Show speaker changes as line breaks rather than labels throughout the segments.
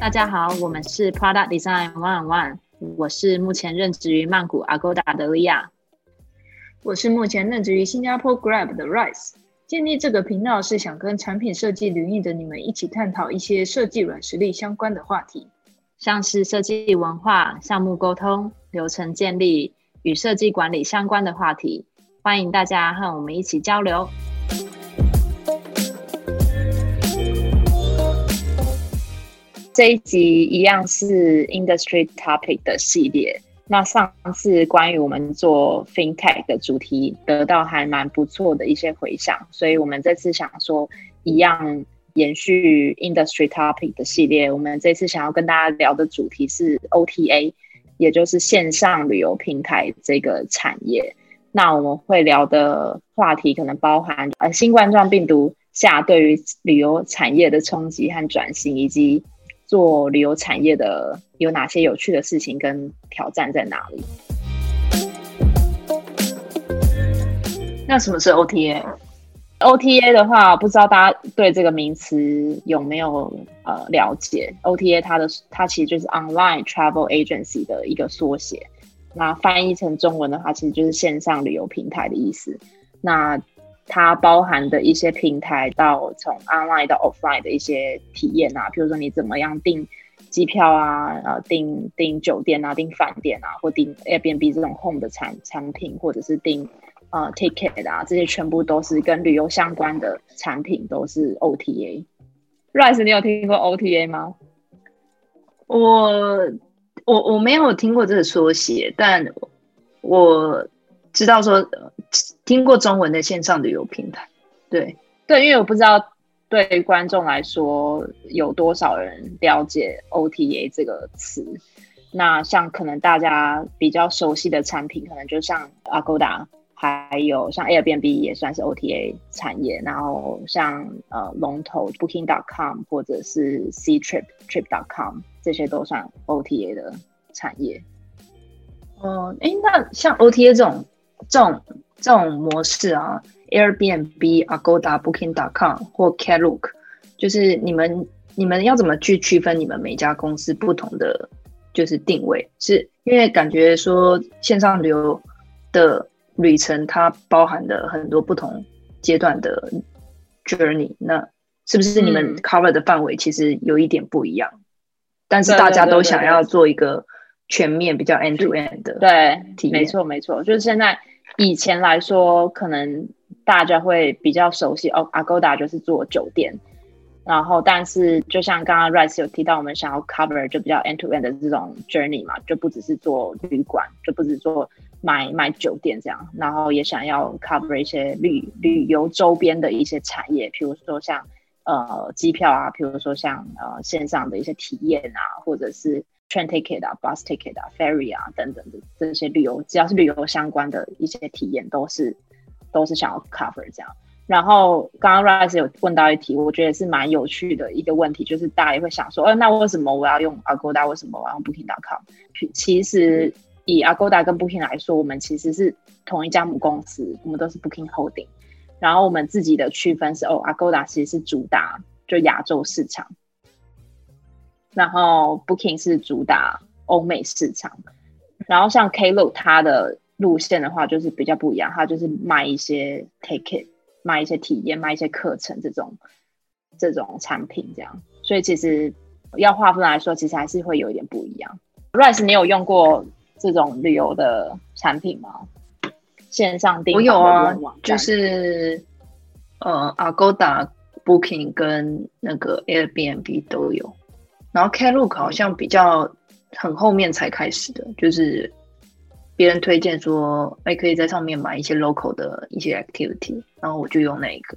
大家好，我们是 Product Design One One，我是目前任职于曼谷 Agoda 的利亚，
我是目前任职于新加坡 Grab 的 Rice。建立这个频道是想跟产品设计领域的你们一起探讨一些设计软实力相关的话题，
像是设计文化、项目沟通、流程建立与设计管理相关的话题。欢迎大家和我们一起交流。这一集一样是 industry topic 的系列。那上次关于我们做 fintech 的主题得到还蛮不错的一些回响，所以我们这次想说一样延续 industry topic 的系列。我们这次想要跟大家聊的主题是 OTA，也就是线上旅游平台这个产业。那我们会聊的话题可能包含呃新冠状病毒下对于旅游产业的冲击和转型，以及做旅游产业的有哪些有趣的事情跟挑战在哪里？
那什么是 OTA？
OTA 的话，不知道大家对这个名词有没有呃了解？OTA 它的它其实就是 Online Travel Agency 的一个缩写。那翻译成中文的话，其实就是线上旅游平台的意思。那它包含的一些平台，到从 online 到 offline 的一些体验啊，比如说你怎么样订机票啊，呃，订订酒店啊，订饭店啊，或订 Airbnb 这种 home 的产产品，或者是订呃 ticket 啊，这些全部都是跟旅游相关的产品，都是 OTA。Rice，你有听过 OTA 吗？
我我我没有听过这个缩写，但我知道说。听过中文的线上旅游平台，对
对，因为我不知道对观众来说有多少人了解 OTA 这个词。那像可能大家比较熟悉的产品，可能就像 Agoda，还有像 Airbnb 也算是 OTA 产业。然后像呃龙头 Booking.com 或者是 Ctrip Trip.com 这些都算 OTA 的产业。
哦，哎，那像 OTA 这种这种。这种模式啊，Airbnb、Agoda、Booking.com 或 Klook，就是你们你们要怎么去区分你们每家公司不同的就是定位？是因为感觉说线上旅游的旅程它包含的很多不同阶段的 journey，那是不是你们 cover 的范围其实有一点不一样？但是大家都想要做一个全面比较 end to end 的
对，没错没错，就是现在。以前来说，可能大家会比较熟悉哦，Agoda 就是做酒店，然后但是就像刚刚 Rice 有提到，我们想要 cover 就比较 end to end 的这种 journey 嘛，就不只是做旅馆，就不止做买买酒店这样，然后也想要 cover 一些旅旅游周边的一些产业，比如说像呃机票啊，比如说像呃线上的一些体验啊，或者是。train ticket 啊，bus ticket 啊，ferry 啊等等的这些旅游，只要是旅游相关的一些体验，都是都是想要 cover 这样。然后刚刚 rise 有问到一题，我觉得是蛮有趣的一个问题，就是大家也会想说，呃，那为什么我要用 Agoda？为什么我要用 Booking.com？其实以 Agoda 跟 Booking 来说，我们其实是同一家母公司，我们都是 Booking Holding。然后我们自己的区分是，哦，Agoda 其实是主打就亚洲市场。然后 Booking 是主打欧美市场，然后像 Klook 它的路线的话就是比较不一样，它就是卖一些 ticket，卖一些体验，卖一些课程这种这种产品这样，所以其实要划分来说，其实还是会有一点不一样。Rice，你有用过这种旅游的产品吗？线上订
我有啊，就是呃 Agoda、Booking 跟那个 Airbnb 都有。然后 Klook 好像比较很后面才开始的，就是别人推荐说，哎，可以在上面买一些 local 的一些 activity，然后我就用那一个。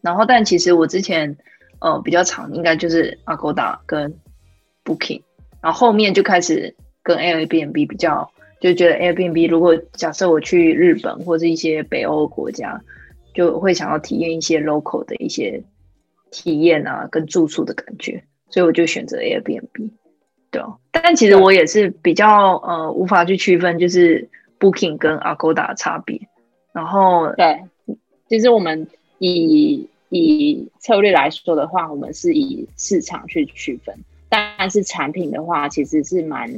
然后，但其实我之前呃比较长，应该就是 Agoda 跟 Booking，然后后面就开始跟 Airbnb 比较，就觉得 Airbnb 如果假设我去日本或者一些北欧国家，就会想要体验一些 local 的一些体验啊，跟住宿的感觉。所以我就选择 Airbnb，对哦，但其实我也是比较呃无法去区分，就是 Booking 跟 Agoda 的差别。然后
对，其实我们以以策略来说的话，我们是以市场去区分，但是产品的话其实是蛮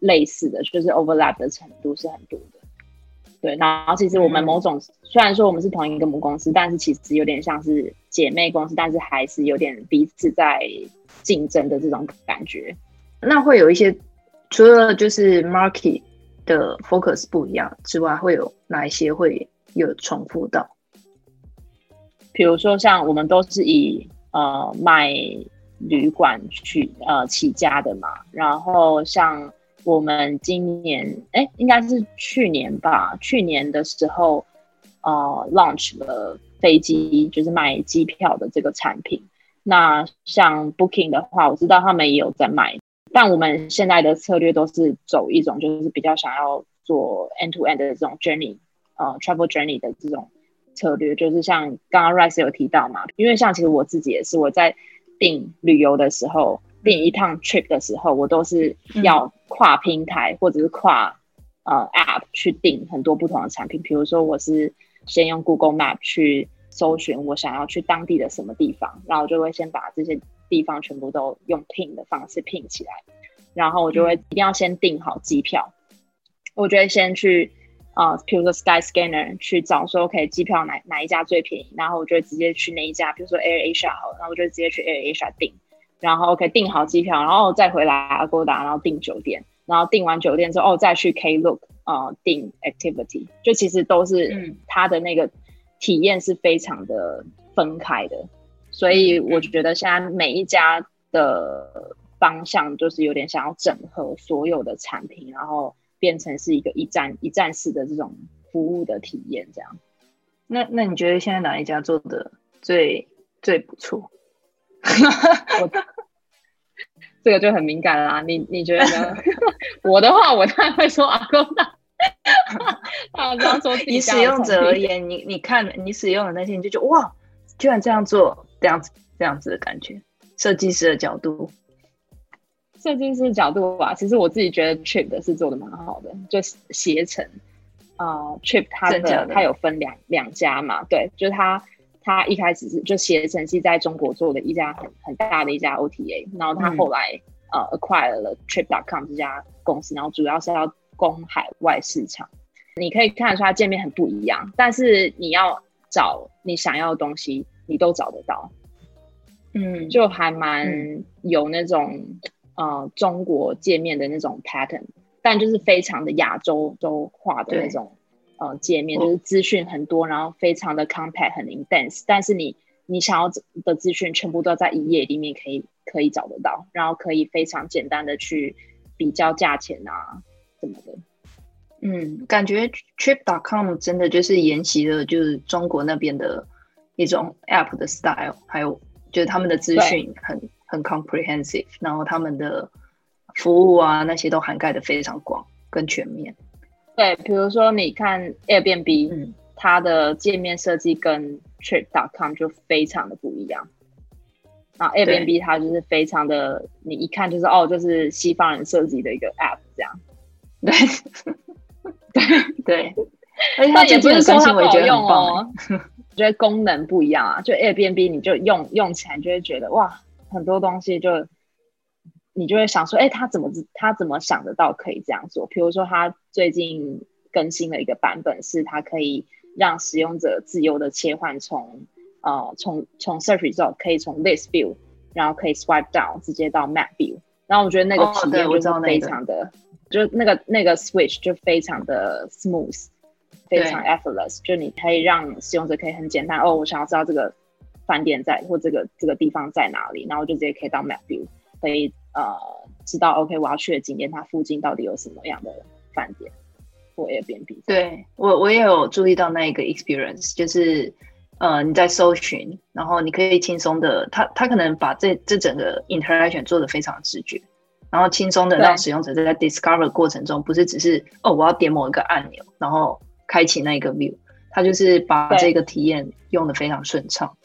类似的，就是 overlap 的程度是很多的。对，然后其实我们某种虽然说我们是同一个母公司，但是其实有点像是姐妹公司，但是还是有点彼此在竞争的这种感觉。
那会有一些除了就是 market 的 focus 不一样之外，会有哪一些会有重复到？
比如说像我们都是以呃卖旅馆去呃起家的嘛，然后像。我们今年哎，应该是去年吧。去年的时候，呃，launch 了飞机，就是卖机票的这个产品。那像 Booking 的话，我知道他们也有在卖。但我们现在的策略都是走一种，就是比较想要做 end to end 的这种 journey，呃，travel journey 的这种策略。就是像刚刚 Rice 有提到嘛，因为像其实我自己也是，我在订旅游的时候。订一趟 trip 的时候，我都是要跨平台或者是跨呃 app 去订很多不同的产品。比如说，我是先用 Google Map 去搜寻我想要去当地的什么地方，然后就会先把这些地方全部都用拼的方式拼起来，然后我就会一定要先订好机票。我就会先去啊，譬如说 Sky Scanner 去找说，OK，机票哪哪一家最便宜，然后我就会直接去那一家，比如说 Air Asia 好，然后我就直接去 Air Asia 订。然后 OK 订好机票，然后再回来 Agoda，然后订酒店，然后订完酒店之后，哦再去 Klook 呃订 Activity，就其实都是它的那个体验是非常的分开的，所以我觉得现在每一家的方向就是有点想要整合所有的产品，然后变成是一个一站一站式的这种服务的体验，这样。
那那你觉得现在哪一家做的最最不错？
我 这个就很敏感啦，你你觉得呢？我的话，我当然会说阿公大。大家说，
以使用者而言，你你看你使用的那些，你就觉得哇，居然这样做，这样子这样子的感觉。设计师的角度，
设计师角度吧，其实我自己觉得 Trip 的是做的蛮好的，就携程啊，Trip 它的它有分两两家嘛，对，就是它。他一开始是就携程是在中国做的一家很很大的一家 OTA，然后它后来呃 acquire 了 Trip.com 这家公司，然后主要是要攻海外市场。你可以看得出它界面很不一样，但是你要找你想要的东西，你都找得到。嗯，就还蛮有那种呃中国界面的那种 pattern，但就是非常的亚洲洲化的那种。呃，界面就是资讯很多，然后非常的 compact，很 intense，但是你你想要的资讯全部都在一页里面可以可以找得到，然后可以非常简单的去比较价钱啊什么的。
嗯，感觉 trip.com 真的就是沿袭了就是中国那边的一种 app 的 style，还有就是他们的资讯很很 comprehensive，然后他们的服务啊那些都涵盖的非常广跟全面。
对，比如说你看 Airbnb，嗯，它的界面设计跟 Trip.com 就非常的不一样。然后 Airbnb 它就是非常的，你一看就是哦，就是西方人设计的一个 App 这样。
对对，
而且它也不是说它不好用哦，我觉得功能不一样啊。就 Airbnb 你就用用起来就会觉得哇，很多东西就。你就会想说，哎，他怎么他怎么想得到可以这样做？比如说，他最近更新了一个版本，是它可以让使用者自由的切换从呃从从 search result 可以从 list view，然后可以 swipe down 直接到 map view。然后我觉得那个体验就是非常的，就那个那个 switch 就非常的 smooth，非常 effortless。就你可以让使用者可以很简单，哦，我想要知道这个饭店在或这个这个地方在哪里，然后就直接可以到 map view，可以。呃，知道 OK，我要去的景点，它附近到底有什么样的饭店或 Airbnb？
对我，我也有注意到那一个 experience，就是呃，你在搜寻，然后你可以轻松的，他他可能把这这整个 interaction 做的非常直觉，然后轻松的让使用者在 discover 过程中，不是只是哦，我要点某一个按钮，然后开启那一个 view，他就是把这个体验用的非常顺畅。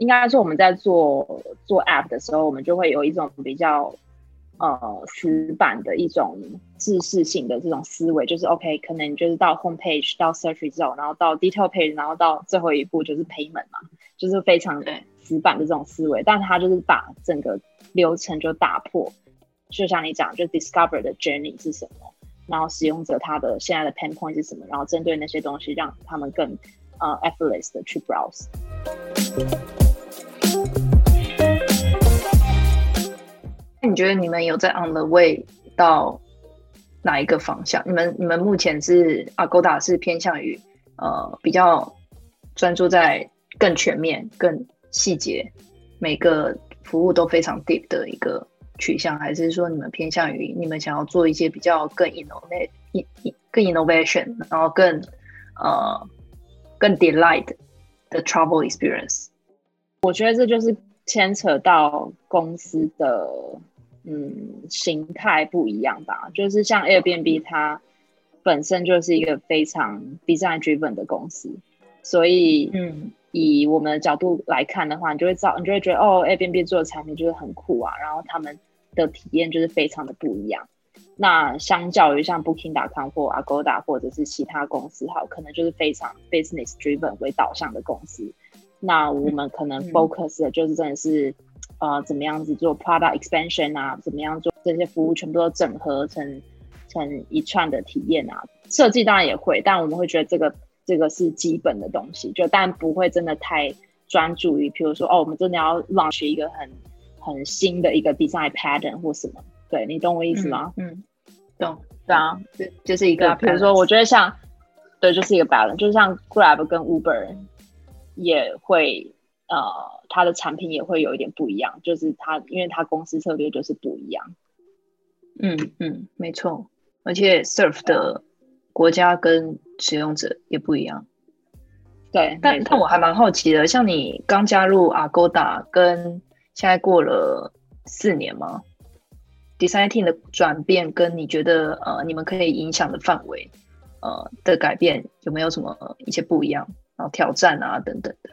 应该说我们在做做 App 的时候，我们就会有一种比较呃死板的一种制式性的这种思维，就是 OK，可能就是到 Home Page 到 Search Result，然后到 Detail Page，然后到最后一步就是 Payment 嘛，就是非常死板的这种思维，但他就是把整个流程就打破，就像你讲，就 Discover 的 Journey 是什么，然后使用者他的现在的 Pain Point 是什么，然后针对那些东西让他们更呃 effortless 的去 browse。
那你觉得你们有在 on the way 到哪一个方向？你们你们目前是 Agoda 是偏向于呃比较专注在更全面、更细节，每个服务都非常 deep 的一个取向，还是说你们偏向于你们想要做一些比较更 innovate、更 innovation，然后更呃更 delight 的 travel experience？
我觉得这就是牵扯到公司的。嗯，形态不一样吧？就是像 Airbnb，它本身就是一个非常 design driven 的公司，所以，嗯，以我们的角度来看的话，你就会造，你就会觉得，哦，Airbnb 做的产品就是很酷啊，然后他们的体验就是非常的不一样。那相较于像 Booking.com 或 Agoda 或者是其他公司，好，可能就是非常 business driven 为导向的公司。那我们可能 focus 的就是真的是。呃，怎么样子做 product expansion 啊？怎么样做这些服务全部都整合成成一串的体验啊？设计当然也会，但我们会觉得这个这个是基本的东西，就但不会真的太专注于，比如说哦，我们真的要 launch 一个很很新的一个 design pattern 或什么？对你懂我意思吗？
嗯，懂。
对啊，
就就是一个，
比如说我觉得像对，就是一个 balance，就像 Grab 跟 Uber 也会。呃，它的产品也会有一点不一样，就是它，因为它公司策略就是不一样。
嗯嗯，没错，而且 serve 的国家跟使用者也不一样。
对，
但但我还蛮好奇的，像你刚加入 Agoda，跟现在过了四年吗？Design Team 的转变，跟你觉得呃，你们可以影响的范围，呃的改变，有没有什么一些不一样？然后挑战啊等等的。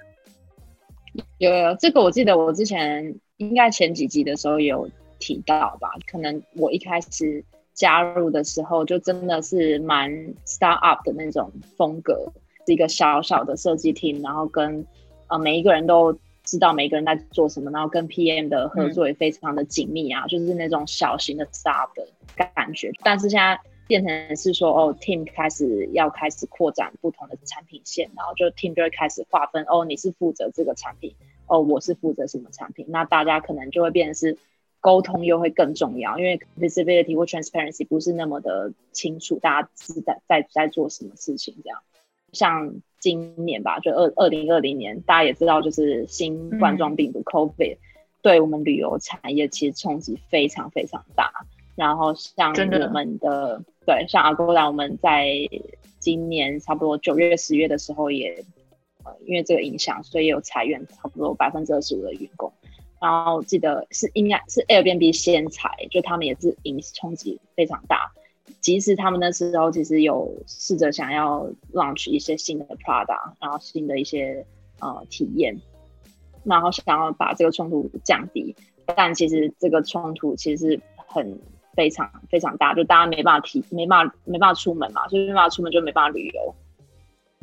有有这个，我记得我之前应该前几集的时候有提到吧？可能我一开始加入的时候，就真的是蛮 start up 的那种风格，是一个小小的设计厅，然后跟呃每一个人都知道每个人在做什么，然后跟 PM 的合作也非常的紧密啊，就是那种小型的 start 的感觉。但是现在。变成是说哦，team 开始要开始扩展不同的产品线，然后就 team 就会开始划分哦，你是负责这个产品，哦，我是负责什么产品，那大家可能就会变成是沟通又会更重要，因为 visibility 或 transparency 不是那么的清楚，大家是在在在做什么事情这样。像今年吧，就二二零二零年，大家也知道，就是新冠状病毒 COVID 对我们旅游产业其实冲击非常非常大。然后像我们的对，像阿勾达，我们在今年差不多九月、十月的时候也，呃，因为这个影响，所以有裁员差不多百分之二十五的员工。然后记得是应该是 Airbnb 先裁，就他们也是影冲击非常大。即使他们那时候其实有试着想要 launch 一些新的 product，然后新的一些呃体验，然后想要把这个冲突降低，但其实这个冲突其实很。非常非常大，就大家没办法提，没办法没办法出门嘛，所以没办法出门就没办法旅游。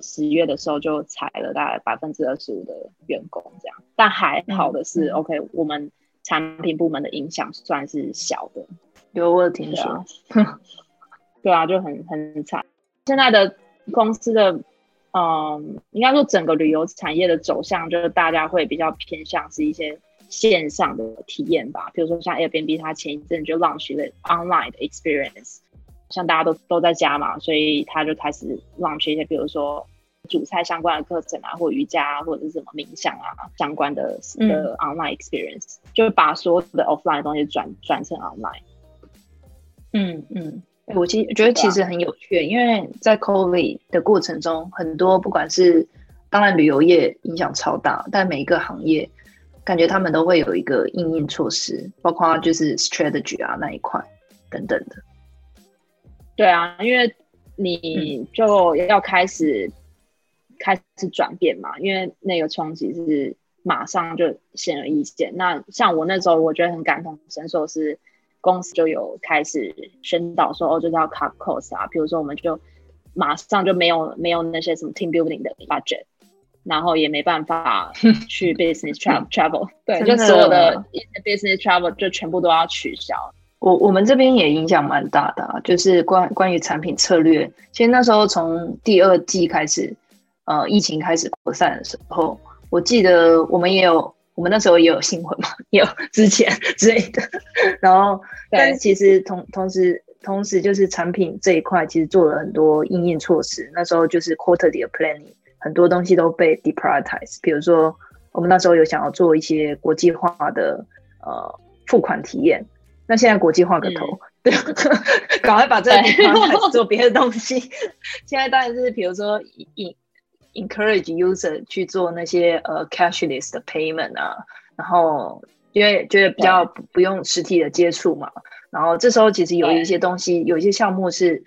十月的时候就裁了大概百分之二十五的员工，这样。但还好的是，OK，我们产品部门的影响算是小的。
有我听说，
对啊，就很很惨。现在的公司的，嗯，应该说整个旅游产业的走向，就是大家会比较偏向是一些。线上的体验吧，比如说像 Airbnb，它前一阵就 launch 了 online 的 experience，像大家都都在家嘛，所以它就开始 launch 一些，比如说煮菜相关的课程啊，或瑜伽啊或者是什么冥想啊相关的的 online experience，就把所有的 offline 的东西转转成 online。
嗯嗯，我其实觉得其实很有趣，因为在 COVID 的过程中，很多不管是当然旅游业影响超大，但每一个行业。感觉他们都会有一个应应措施，包括就是 strategy 啊那一块等等的。
对啊，因为你就要开始开始转变嘛，因为那个冲击是马上就显而易见。那像我那时候，我觉得很感同身受，是公司就有开始宣导说，哦，就是要 cut cost 啊，比如说我们就马上就没有没有那些什么 team building 的 budget，然后也没办法 去 business travel travel，对，就所有的 business travel 就全部都要取消。
我我们这边也影响蛮大的，就是关关于产品策略。其实那时候从第二季开始，呃，疫情开始扩散的时候，我记得我们也有，我们那时候也有新闻嘛，也有之前之类的。然后，但是其实同同时同时就是产品这一块，其实做了很多应验措施。那时候就是 quarterly planning，很多东西都被 deprioritize。比如说，我们那时候有想要做一些国际化的呃付款体验。那现在国际化个头，对，赶快把这个地方做别的东西。现在当然是比如说，in encourage user 去做那些呃 cashless 的 payment 啊，然后因为觉得比较不用实体的接触嘛，然后这时候其实有一些东西，有一些项目是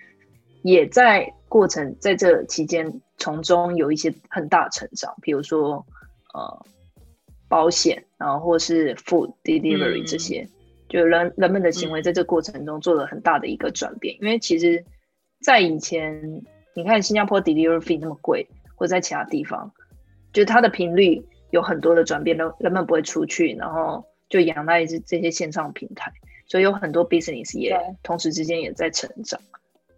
也在过程在这期间从中有一些很大成长，比如说呃保险，然后或是 food delivery 这些。就人人们的行为在这过程中做了很大的一个转变，因为其实，在以前，你看新加坡 delivery fee 那么贵，或在其他地方，就它的频率有很多的转变，人人们不会出去，然后就仰赖这这些线上平台，所以有很多 business 也同时之间也在成长，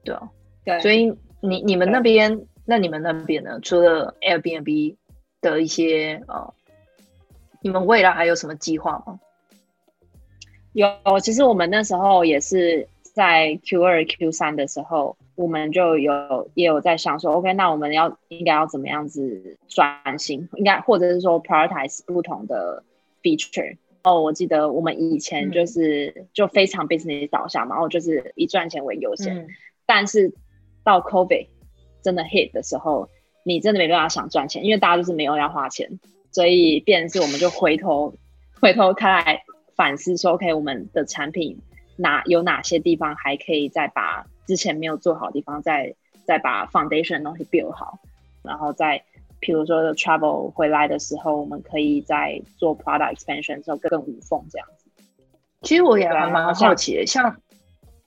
对啊，
对，
所以你你们那边，那你们那边呢？除了 Airbnb 的一些呃，你们未来还有什么计划吗？
有，其实我们那时候也是在 Q 二、Q 三的时候，我们就有也有在想说，OK，那我们要应该要怎么样子转型？应该或者是说 prioritize 不同的 feature。哦，我记得我们以前就是就非常 business 导向嘛，然后就是以赚钱为优先。但是到 COVID 真的 hit 的时候，你真的没办法想赚钱，因为大家就是没有要花钱，所以变是我们就回头回头看来。反思说：“OK，我们的产品哪有哪些地方还可以再把之前没有做好的地方再再把 foundation 的东西 build 好，然后再譬如说 travel 回来的时候，我们可以在做 product expansion 的时候更无缝这样子。
其实我也还蛮好奇的，像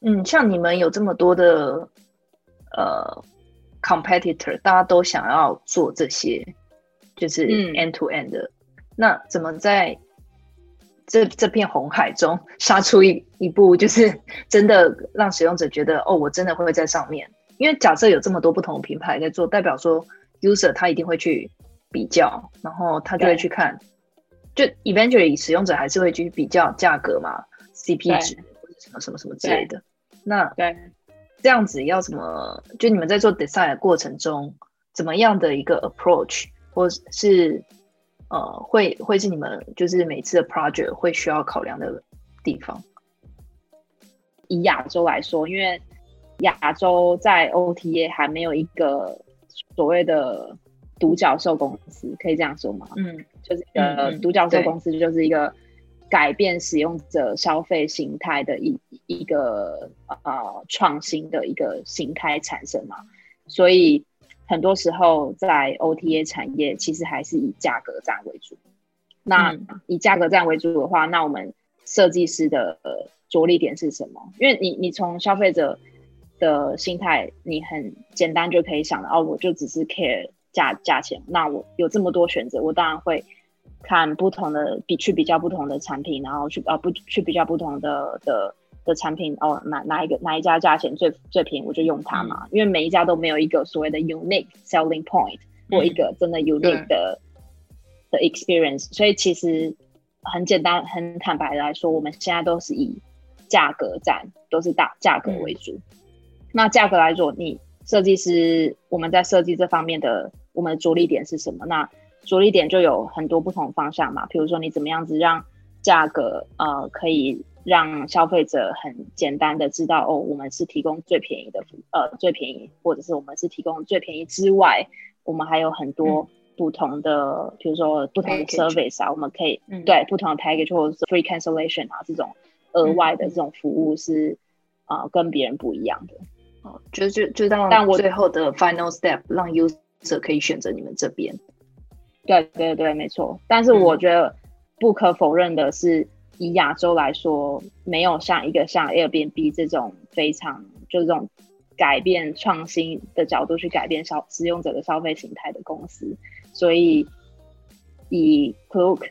嗯，像你们有这么多的呃 competitor，大家都想要做这些，就是 end to end 的，那怎么在？”这这片红海中杀出一一步，就是 真的让使用者觉得哦，我真的会在上面。因为假设有这么多不同的品牌在做，代表说 user 他一定会去比较，然后他就会去看，就 eventually 使用者还是会去比较价格嘛，CP 值或者什么什么什么之类的。那
对
这样子要怎么？就你们在做 design 的过程中，怎么样的一个 approach，或是？呃，会会是你们就是每次的 project 会需要考量的地方。
以亚洲来说，因为亚洲在 OTA 还没有一个所谓的独角兽公司，可以这样说吗？
嗯，
就是呃，独角兽公司就是一个改变使用者消费形态的一一个呃创新的一个形态产生嘛，所以。很多时候，在 OTA 产业，其实还是以价格战为主。那以价格战为主的话，那我们设计师的着力点是什么？因为你，你从消费者的心态，你很简单就可以想到，哦，我就只是 care 价价钱。那我有这么多选择，我当然会看不同的比去比较不同的产品，然后去啊不去比较不同的的。的产品哦，哪哪一个哪一家价钱最最便宜，我就用它嘛。因为每一家都没有一个所谓的 unique selling point 或一个真的 unique 的的 experience，所以其实很简单、很坦白的来说，我们现在都是以价格战，都是大价格为主。那价格来说，你设计师我们在设计这方面的，我们的着力点是什么？那着力点就有很多不同方向嘛。比如说，你怎么样子让价格呃可以。让消费者很简单的知道哦，我们是提供最便宜的服呃最便宜，或者是我们是提供最便宜之外，我们还有很多不同的，比如说不同的 service 啊，我们可以对不同的 package 或者是 free cancellation 啊这种额外的这种服务是啊跟别人不一样的。
哦，就就就让但我最后的 final step 让 user 可以选择你们这边，
对对对，没错。但是我觉得不可否认的是，以亚洲来说，没有像一个像 Airbnb 这种非常就是这种改变创新的角度去改变消使用者的消费形态的公司。所以以 Klook、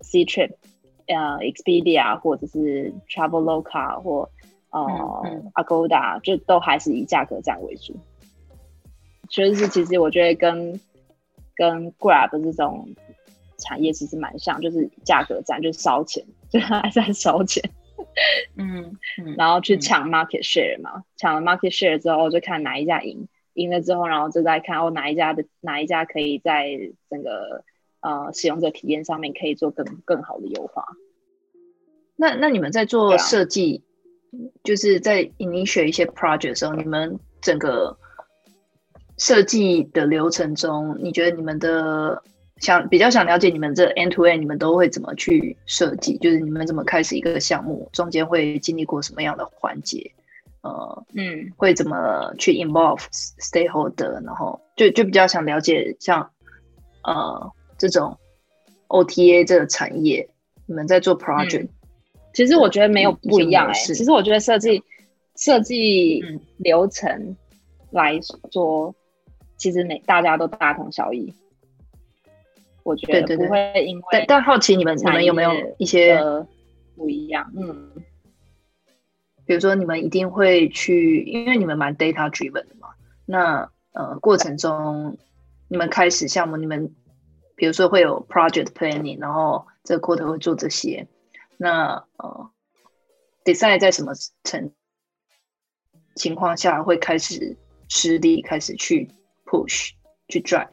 Ctrip、呃 Expedia 或者是 Traveloka 或呃 Agoda，就都还是以价格战为主。确实是，其实我觉得跟跟 Grab 这种产业其实蛮像，就是价格战，就是烧钱，就还在烧钱，嗯，然后去抢 market share 嘛，抢了 market share 之后，就看哪一家赢，赢了之后，然后就再看哦哪一家的哪一家可以在整个呃使用者体验上面可以做更更好的优化。
那那你们在做设计，就是在 initiate 一些 project 的时候，你们整个设计的流程中，你觉得你们的想比较想了解你们这 end to end，你们都会怎么去设计？就是你们怎么开始一个项目，中间会经历过什么样的环节？呃，嗯，会怎么去 involve stakeholder？然后就就比较想了解像呃这种 OTA 这个产业，你们在做 project，
其实我觉得没有不一样哎，其实我觉得设计设计流程来说。其实每大家都大同小异，我觉得不会因为。
但但好奇你们你们有没有一些
不一样？嗯，
比如说你们一定会去，因为你们蛮 data driven 的嘛。那呃过程中，你们开始项目，你们比如说会有 project planning，然后这个 quarter 会做这些。那呃，design 在什么程情况下会开始施力，开始去？push 去 drive，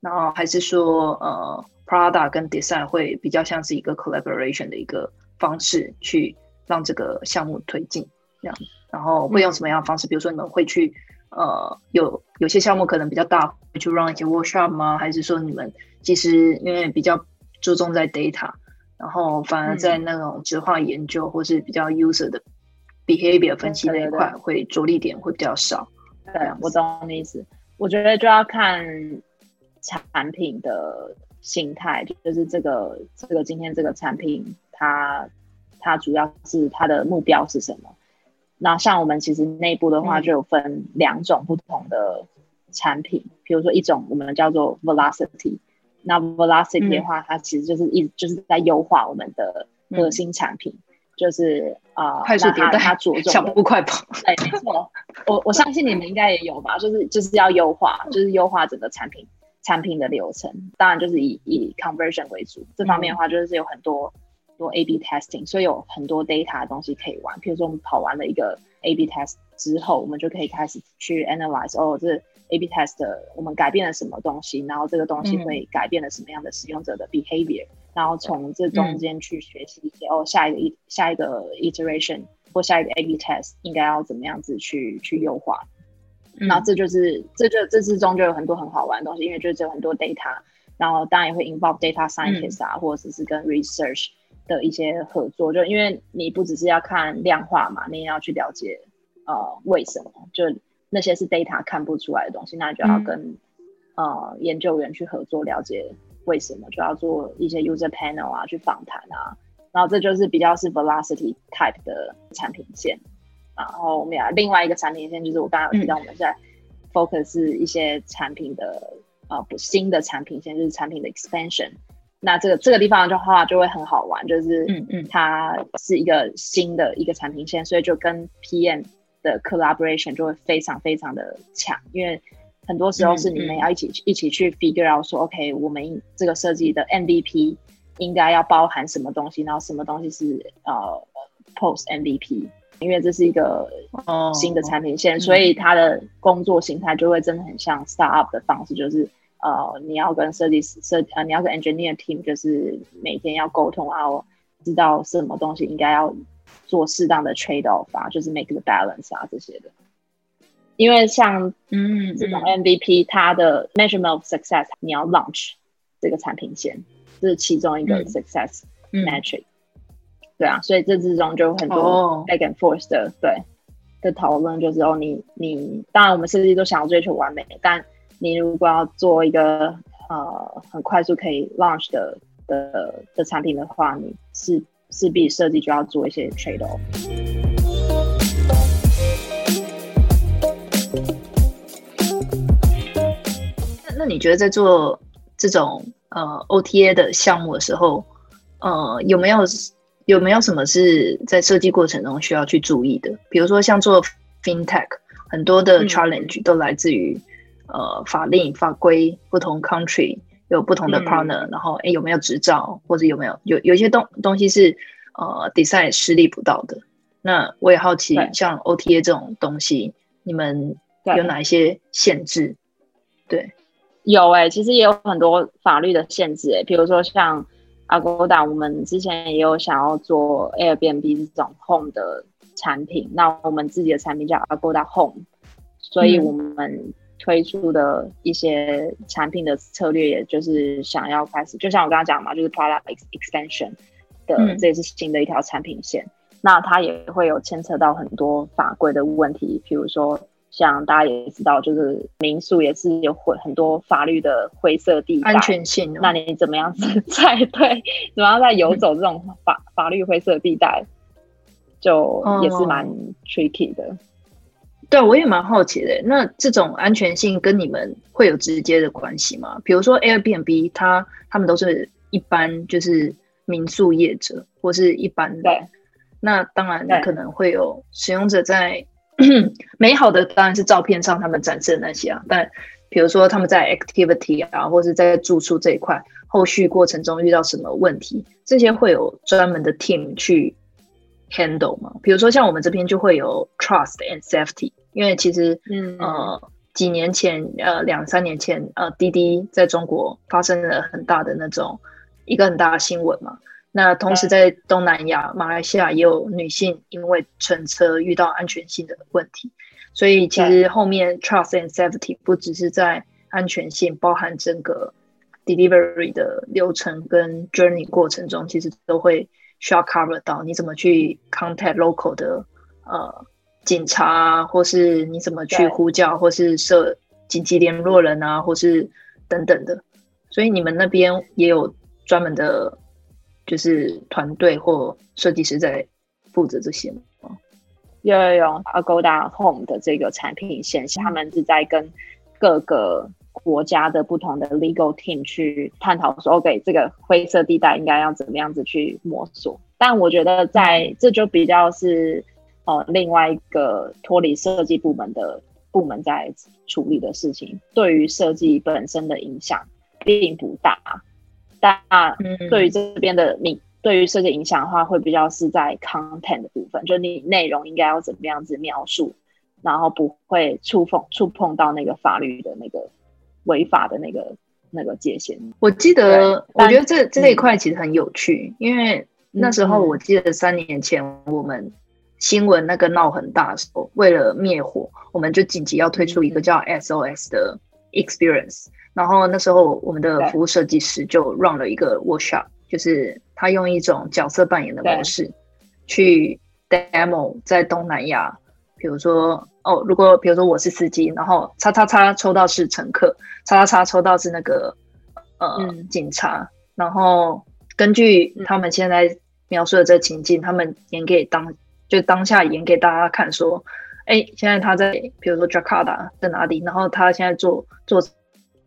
然后还是说呃，Prada 跟 design 会比较像是一个 collaboration 的一个方式，去让这个项目推进这样。然后会用什么样的方式？比如说你们会去呃，有有些项目可能比较大，会去 run 一些 workshop 吗？还是说你们其实因为比较注重在 data，然后反而在那种直化研究或是比较 user 的 behavior 分析那一块会着力点会比较少？
对，我懂你意思。我觉得就要看产品的形态，就是这个这个今天这个产品，它它主要是它的目标是什么？那像我们其实内部的话，就有分两种不同的产品，比如说一种我们叫做 velocity，那 velocity 的话，它其实就是一就是在优化我们的核心产品。就是啊，
快速迭代，
它着重
小步快跑。
对，没错。我我相信你们应该也有吧，就是就是要优化，就是优化整个产品产品的流程。当然就是以以 conversion 为主。这方面的话，就是有很多多 A/B testing，所以有很多 data 的东西可以玩。比如说我们跑完了一个 A/B test 之后，我们就可以开始去 analyze，哦，这 A/B test 我们改变了什么东西，然后这个东西会改变了什么样的使用者的 behavior。然后从这中间去学习一些哦，下一个一下一个 iteration 或下一个 A/B test 应该要怎么样子去去优化。那这就是这就这之中就有很多很好玩的东西，因为就是有很多 data，然后当然也会 involve data scientist 啊，或者是跟 research 的一些合作。就因为你不只是要看量化嘛，你也要去了解呃为什么，就那些是 data 看不出来的东西，那就要跟呃研究员去合作了解。为什么就要做一些 user panel 啊，去访谈啊？然后这就是比较是 velocity type 的产品线。然后我们有另外一个产品线，就是我刚刚有提到，我们在 focus 一些产品的呃新的产品线，就是产品的 expansion。那这个这个地方的话就会很好玩，就是嗯嗯，它是一个新的一个产品线，所以就跟 PM 的 collaboration 就会非常非常的强，因为。很多时候是你们要一起一起去 figure out 说，OK，我们这个设计的 MVP 应该要包含什么东西，然后什么东西是呃 post MVP，因为这是一个新的产品线，所以它的工作形态就会真的很像 startup 的方式，就是呃你要跟设计师设呃你要跟 engineer team 就是每天要沟通啊，知道什么东西应该要做适当的 trade off 啊，就是 make the balance 啊这些的。因为像嗯这种 MVP，它的 measurement of success，你要 launch 这个产品线，这是其中一个 success metric。对啊，所以这之中就有很多 back and forth 的对的讨论，就是哦，你你当然我们设计都想要追求完美，但你如果要做一个呃很快速可以 launch 的的的产品的话，你是势必设计就要做一些 trade off。
那那你觉得在做这种呃 OTA 的项目的时候，呃有没有有没有什么是在设计过程中需要去注意的？比如说像做 FinTech，很多的 challenge 都来自于呃法令法规不同 country。有不同的 partner，然后哎有没有执照，或者有没有有有一些东东西是呃 design 实力不到的。那我也好奇，像 OTA 这种东西，你们有哪一些限制？对，
有哎，其实也有很多法律的限制哎，比如说像 Agoda，我们之前也有想要做 Airbnb 这种 home 的产品，那我们自己的产品叫 Agoda Home，所以我们。推出的一些产品的策略，也就是想要开始，就像我刚刚讲嘛，就是 product Expansion 的，这也是新的一条产品线。那它也会有牵扯到很多法规的问题，比如说像大家也知道，就是民宿也是有会很多法律的灰色地带，
安全性。
那你怎么样子在 对，怎么样在游走这种法法律灰色地带，就也是蛮 tricky 的。
对，我也蛮好奇的。那这种安全性跟你们会有直接的关系吗？比如说 Airbnb，它他们都是一般就是民宿业者或是一般的。那当然可能会有使用者在 美好的当然是照片上他们展示的那些啊。但比如说他们在 activity 啊，或是在住宿这一块后续过程中遇到什么问题，这些会有专门的 team 去 handle 吗？比如说像我们这边就会有 trust and safety。因为其实，嗯呃，几年前，呃，两三年前，呃，滴滴在中国发生了很大的那种一个很大的新闻嘛。那同时在东南亚，马来西亚也有女性因为乘车遇到安全性的问题。所以其实后面 trust and safety 不只是在安全性，包含整个 delivery 的流程跟 journey 过程中，其实都会需要 cover 到你怎么去 contact local 的呃。警察啊，或是你怎么去呼叫，或是设紧急联络人啊，或是等等的，所以你们那边也有专门的，就是团队或设计师在负责这些吗？
有有有，Agoda Home 的这个产品线，他们是在跟各个国家的不同的 legal team 去探讨说，OK，这个灰色地带应该要怎么样子去摸索。但我觉得在这就比较是。哦，另外一个脱离设计部门的部门在处理的事情，对于设计本身的影响并不大。但对于这边的你，对于设计影响的话，会比较是在 content 的部分，就你内容应该要怎么样子描述，然后不会触碰触碰到那个法律的那个违法的那个那个界限。
我记得，我觉得这这一块其实很有趣，因为那时候我记得三年前我们。新闻那个闹很大的时候，为了灭火，我们就紧急要推出一个叫 SOS 的 experience。然后那时候我们的服务设计师就 run 了一个 workshop，就是他用一种角色扮演的模式去 demo 在东南亚，比如说哦，如果比如说我是司机，然后叉叉叉抽到是乘客，叉叉叉抽到是那个呃警察，然后根据他们现在描述的这个情境，他们演给当。就当下演给大家看，说，哎，现在他在，比如说 Jakarta 在哪里，然后他现在坐坐，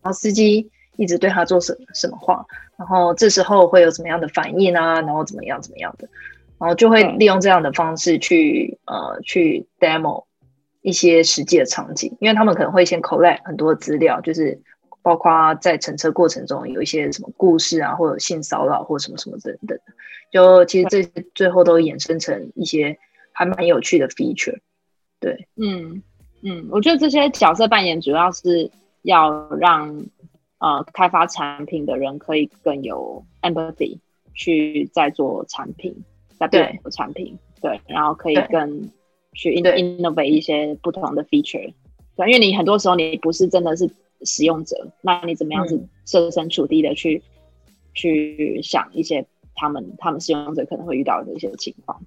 然后司机一直对他做什什么话，然后这时候会有什么样的反应啊，然后怎么样怎么样的，然后就会利用这样的方式去呃去 demo 一些实际的场景，因为他们可能会先 collect 很多资料，就是包括在乘车过程中有一些什么故事啊，或者性骚扰或什么什么等等，就其实这些最后都衍生成一些。还蛮有趣的 feature，对，
嗯嗯，我觉得这些角色扮演主要是要让呃开发产品的人可以更有 empathy 去在做产品，在做产品，对，然后可以更去 innovate 一些不同的 feature，对，因为你很多时候你不是真的是使用者，那你怎么样子设身处地的去去想一些他们他们使用者可能会遇到的一些情况。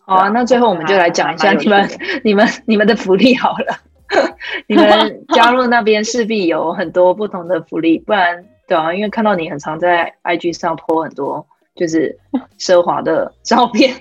好啊，那最后我们就来讲一下你们、你们、你们的福利好了。你们加入那边势必有很多不同的福利，不然对啊，因为看到你很常在 IG 上 po 很多就是奢华的照片。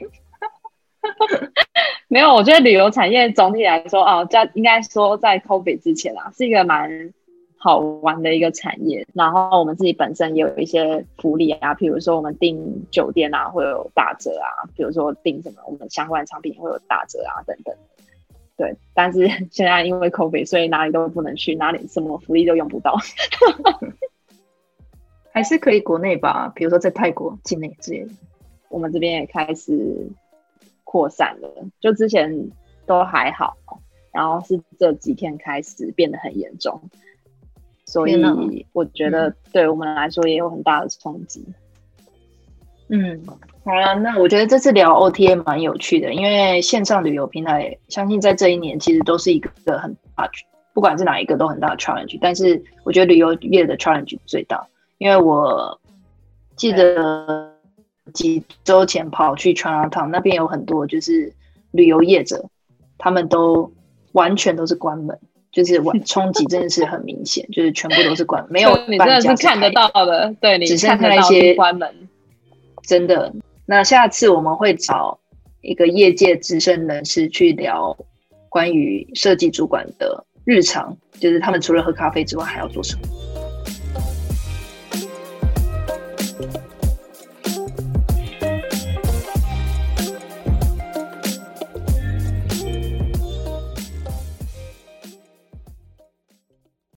没有，我觉得旅游产业总体来说啊，在应该说在 COVID 之前啊，是一个蛮好玩的一个产业。然后我们自己本身也有一些福利啊，比如说我们订酒店啊会有打折啊，比如说订什么我们相关产品会有打折啊等等。对，但是 现在因为 COVID，所以哪里都不能去，哪里什么福利都用不到。
还是可以国内吧，比如说在泰国境内之类的。
我们这边也开始扩散了，就之前都还好，然后是这几天开始变得很严重，所以我觉得对我们来说也有很大的冲击。
嗯，好了，那我觉得这次聊 OTA 蛮有趣的，因为线上旅游平台，相信在这一年其实都是一个很大，不管是哪一个都很大的 challenge。但是我觉得旅游业的 challenge 最大，因为我记得几周前跑去 China Town 那边有很多就是旅游业者，他们都完全都是关门，就是完 冲击真的是很明显，就是全部都是关，没有
你真的是看得到的，对你
只剩
下
一些
关门。
真的，那下次我们会找一个业界资深人士去聊关于设计主管的日常，就是他们除了喝咖啡之外还要做什么。